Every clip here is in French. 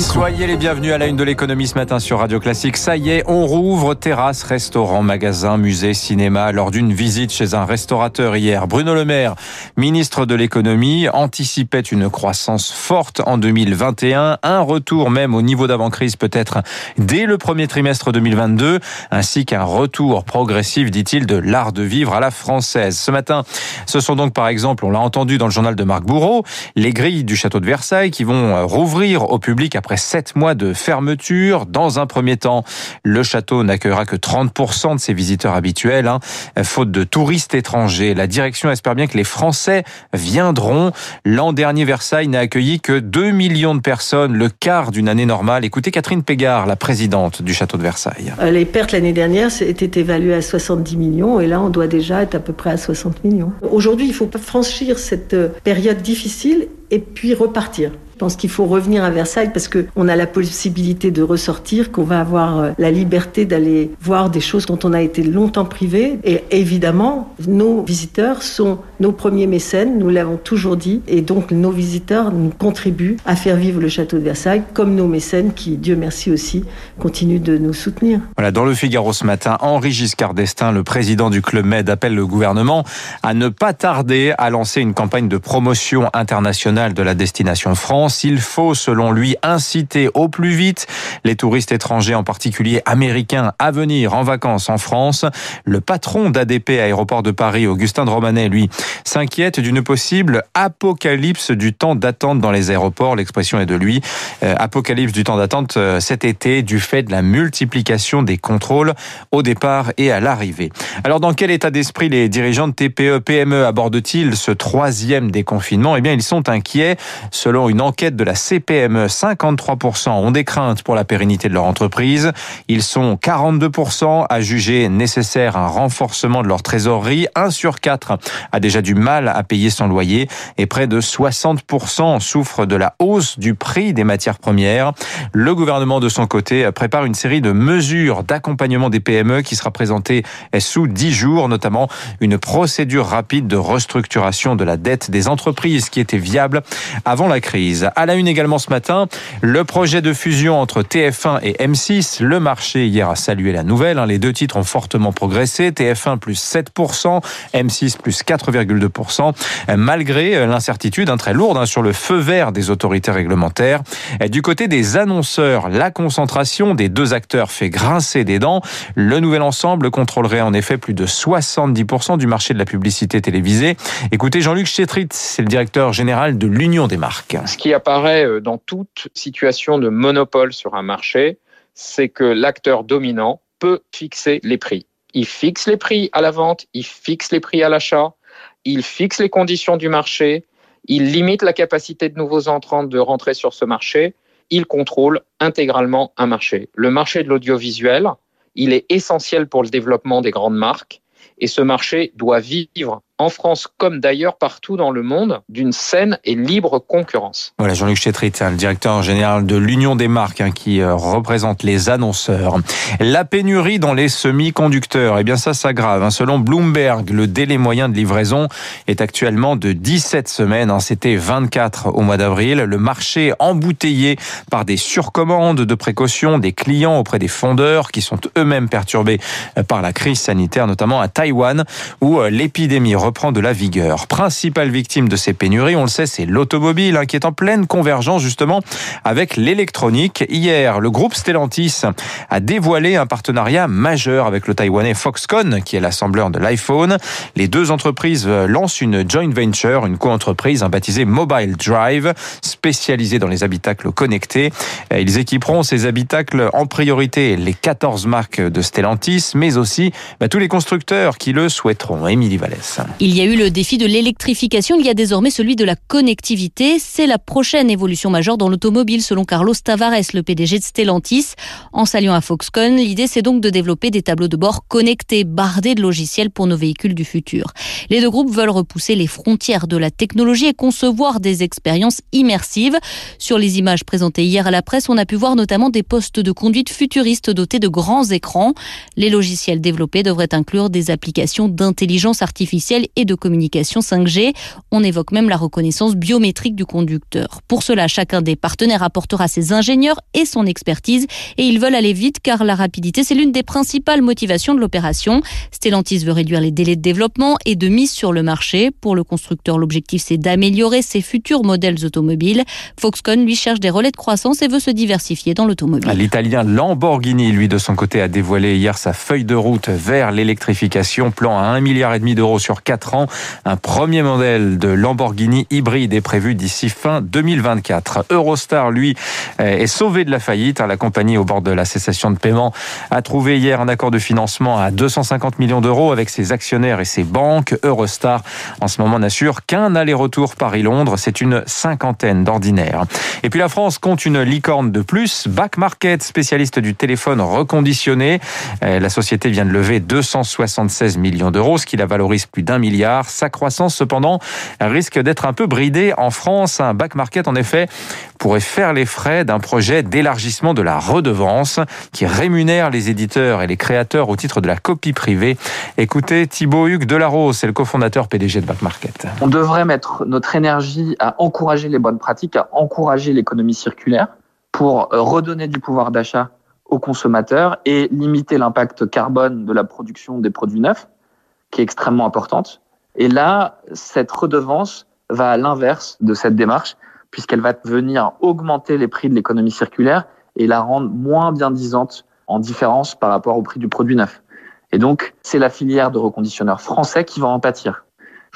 Soyez les bienvenus à la une de l'économie ce matin sur Radio Classique. Ça y est, on rouvre terrasse, restaurant, magasin, musée, cinéma. Lors d'une visite chez un restaurateur hier, Bruno Le Maire, ministre de l'économie, anticipait une croissance forte en 2021, un retour même au niveau d'avant-crise peut-être dès le premier trimestre 2022, ainsi qu'un retour progressif, dit-il, de l'art de vivre à la française. Ce matin, ce sont donc par exemple, on l'a entendu dans le journal de Marc Bourreau, les grilles du château de Versailles qui vont rouvrir ouvrir au public après sept mois de fermeture. Dans un premier temps, le château n'accueillera que 30% de ses visiteurs habituels, hein, faute de touristes étrangers. La direction espère bien que les Français viendront. L'an dernier, Versailles n'a accueilli que 2 millions de personnes, le quart d'une année normale. Écoutez Catherine Pégard, la présidente du château de Versailles. Euh, les pertes l'année dernière étaient évaluées à 70 millions et là, on doit déjà être à peu près à 60 millions. Aujourd'hui, il faut franchir cette euh, période difficile et puis repartir. Je pense qu'il faut revenir à Versailles parce qu'on a la possibilité de ressortir, qu'on va avoir euh, la liberté d'aller voir des choses dont on a été longtemps privé. Et évidemment, nos visiteurs sont nos premiers mécènes, nous l'avons toujours dit, et donc nos visiteurs nous contribuent à faire vivre le château de Versailles, comme nos mécènes qui, Dieu merci aussi, continuent de nous soutenir. Voilà, dans le Figaro ce matin, Henri Giscard d'Estaing, le président du Club Med, appelle le gouvernement à ne pas tarder à lancer une campagne de promotion internationale de la destination France il faut, selon lui, inciter au plus vite les touristes étrangers, en particulier américains, à venir en vacances en France. Le patron d'ADP Aéroport de Paris, Augustin de Romanet, lui, s'inquiète d'une possible apocalypse du temps d'attente dans les aéroports. L'expression est de lui. Euh, apocalypse du temps d'attente euh, cet été du fait de la multiplication des contrôles au départ et à l'arrivée. Alors, dans quel état d'esprit les dirigeants de TPE, PME abordent-ils ce troisième déconfinement? Eh bien, ils sont inquiets. Selon une enquête enquête de la CPME, 53% ont des craintes pour la pérennité de leur entreprise. Ils sont 42% à juger nécessaire un renforcement de leur trésorerie. 1 sur 4 a déjà du mal à payer son loyer et près de 60% souffrent de la hausse du prix des matières premières. Le gouvernement, de son côté, prépare une série de mesures d'accompagnement des PME qui sera présentée sous 10 jours, notamment une procédure rapide de restructuration de la dette des entreprises qui était viable avant la crise. À la une également ce matin, le projet de fusion entre TF1 et M6. Le marché hier a salué la nouvelle. Hein. Les deux titres ont fortement progressé. TF1 plus 7%, M6 plus 4,2%, malgré l'incertitude hein, très lourde hein, sur le feu vert des autorités réglementaires. Du côté des annonceurs, la concentration des deux acteurs fait grincer des dents. Le nouvel ensemble contrôlerait en effet plus de 70% du marché de la publicité télévisée. Écoutez Jean-Luc Chétrit, c'est le directeur général de l'Union des marques. Apparaît euh, dans toute situation de monopole sur un marché, c'est que l'acteur dominant peut fixer les prix. Il fixe les prix à la vente, il fixe les prix à l'achat, il fixe les conditions du marché, il limite la capacité de nouveaux entrants de rentrer sur ce marché, il contrôle intégralement un marché. Le marché de l'audiovisuel, il est essentiel pour le développement des grandes marques et ce marché doit vivre en France comme d'ailleurs partout dans le monde, d'une saine et libre concurrence. Voilà, Jean-Luc Chétrit, hein, le directeur général de l'Union des marques, hein, qui euh, représente les annonceurs. La pénurie dans les semi-conducteurs, eh bien ça s'aggrave. Hein. Selon Bloomberg, le délai moyen de livraison est actuellement de 17 semaines. C'était 24 au mois d'avril. Le marché embouteillé par des surcommandes de précaution des clients auprès des fondeurs qui sont eux-mêmes perturbés euh, par la crise sanitaire, notamment à Taïwan, où euh, l'épidémie reprend de la vigueur. Principale victime de ces pénuries, on le sait, c'est l'automobile hein, qui est en pleine convergence justement avec l'électronique. Hier, le groupe Stellantis a dévoilé un partenariat majeur avec le Taïwanais Foxconn, qui est l'assembleur de l'iPhone. Les deux entreprises euh, lancent une joint venture, une co-entreprise baptisée Mobile Drive, spécialisée dans les habitacles connectés. Ils équiperont ces habitacles en priorité les 14 marques de Stellantis, mais aussi bah, tous les constructeurs qui le souhaiteront. Émilie Vallès. Il y a eu le défi de l'électrification, il y a désormais celui de la connectivité. C'est la prochaine évolution majeure dans l'automobile, selon Carlos Tavares, le PDG de Stellantis. En s'alliant à Foxconn, l'idée c'est donc de développer des tableaux de bord connectés, bardés de logiciels pour nos véhicules du futur. Les deux groupes veulent repousser les frontières de la technologie et concevoir des expériences immersives. Sur les images présentées hier à la presse, on a pu voir notamment des postes de conduite futuristes dotés de grands écrans. Les logiciels développés devraient inclure des applications d'intelligence artificielle et de communication 5G. On évoque même la reconnaissance biométrique du conducteur. Pour cela, chacun des partenaires apportera ses ingénieurs et son expertise et ils veulent aller vite car la rapidité, c'est l'une des principales motivations de l'opération. Stellantis veut réduire les délais de développement et de mise sur le marché. Pour le constructeur, l'objectif c'est d'améliorer ses futurs modèles automobiles. Foxconn lui cherche des relais de croissance et veut se diversifier dans l'automobile. L'italien Lamborghini, lui de son côté, a dévoilé hier sa feuille de route vers l'électrification, plan à 1 milliard d'euros sur 4 ans. Un premier modèle de Lamborghini hybride est prévu d'ici fin 2024. Eurostar, lui, est sauvé de la faillite. La compagnie au bord de la cessation de paiement a trouvé hier un accord de financement à 250 millions d'euros avec ses actionnaires et ses banques. Eurostar, en ce moment, n'assure qu'un aller-retour Paris-Londres. C'est une cinquantaine d'ordinaires. Et puis la France compte une licorne de plus. Back Market, spécialiste du téléphone reconditionné. Euh, la société vient de lever 276 millions d'euros, ce qui la valorise plus d'un milliard. Sa croissance, cependant, risque d'être un peu bridée en France. Un Back Market, en effet, pourrait faire les frais d'un projet d'élargissement de la redevance qui rémunère les éditeurs et les créateurs au titre de la copie privée. Écoutez Thibaut Hugues Delarose, c'est le cofondateur PDG de Back Market. On devrait mettre notre énergie à encourager les bonnes pratiques, à encourager l'économie circulaire pour redonner du pouvoir d'achat aux consommateurs et limiter l'impact carbone de la production des produits neufs, qui est extrêmement importante. Et là, cette redevance va à l'inverse de cette démarche, puisqu'elle va venir augmenter les prix de l'économie circulaire et la rendre moins bien disante en différence par rapport au prix du produit neuf. Et donc, c'est la filière de reconditionneurs français qui va en pâtir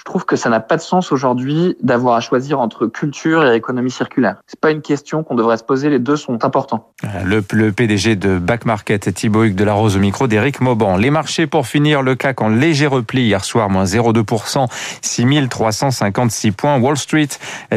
je trouve que ça n'a pas de sens aujourd'hui d'avoir à choisir entre culture et économie circulaire. C'est pas une question qu'on devrait se poser, les deux sont importants. Le, le PDG de Back Market, Thibaut Hugues de la Rose au micro d'Éric Mauban. Les marchés pour finir, le CAC en léger repli hier soir, moins 0,2%, 6356 points. Wall Street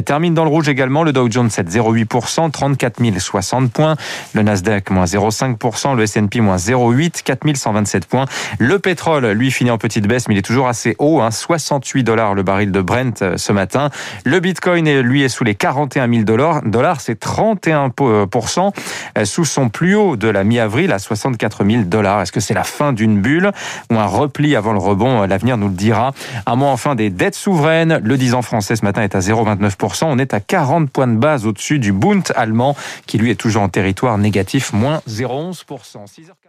termine dans le rouge également, le Dow Jones 7,08%, 34 060 points. Le Nasdaq moins 0,5%, le S&P moins 0,8, 4127 points. Le pétrole, lui, finit en petite baisse, mais il est toujours assez haut, hein, 68 dollars le baril de Brent euh, ce matin. Le Bitcoin, lui, est sous les 41 000 dollars. c'est 31% euh, sous son plus haut de la mi-avril à 64 000 dollars. Est-ce que c'est la fin d'une bulle ou un repli avant le rebond euh, L'avenir nous le dira. Un mot enfin des dettes souveraines. Le 10 ans français ce matin est à 0,29%. On est à 40 points de base au-dessus du Bund allemand qui lui est toujours en territoire négatif, moins 0,11%. 6h40.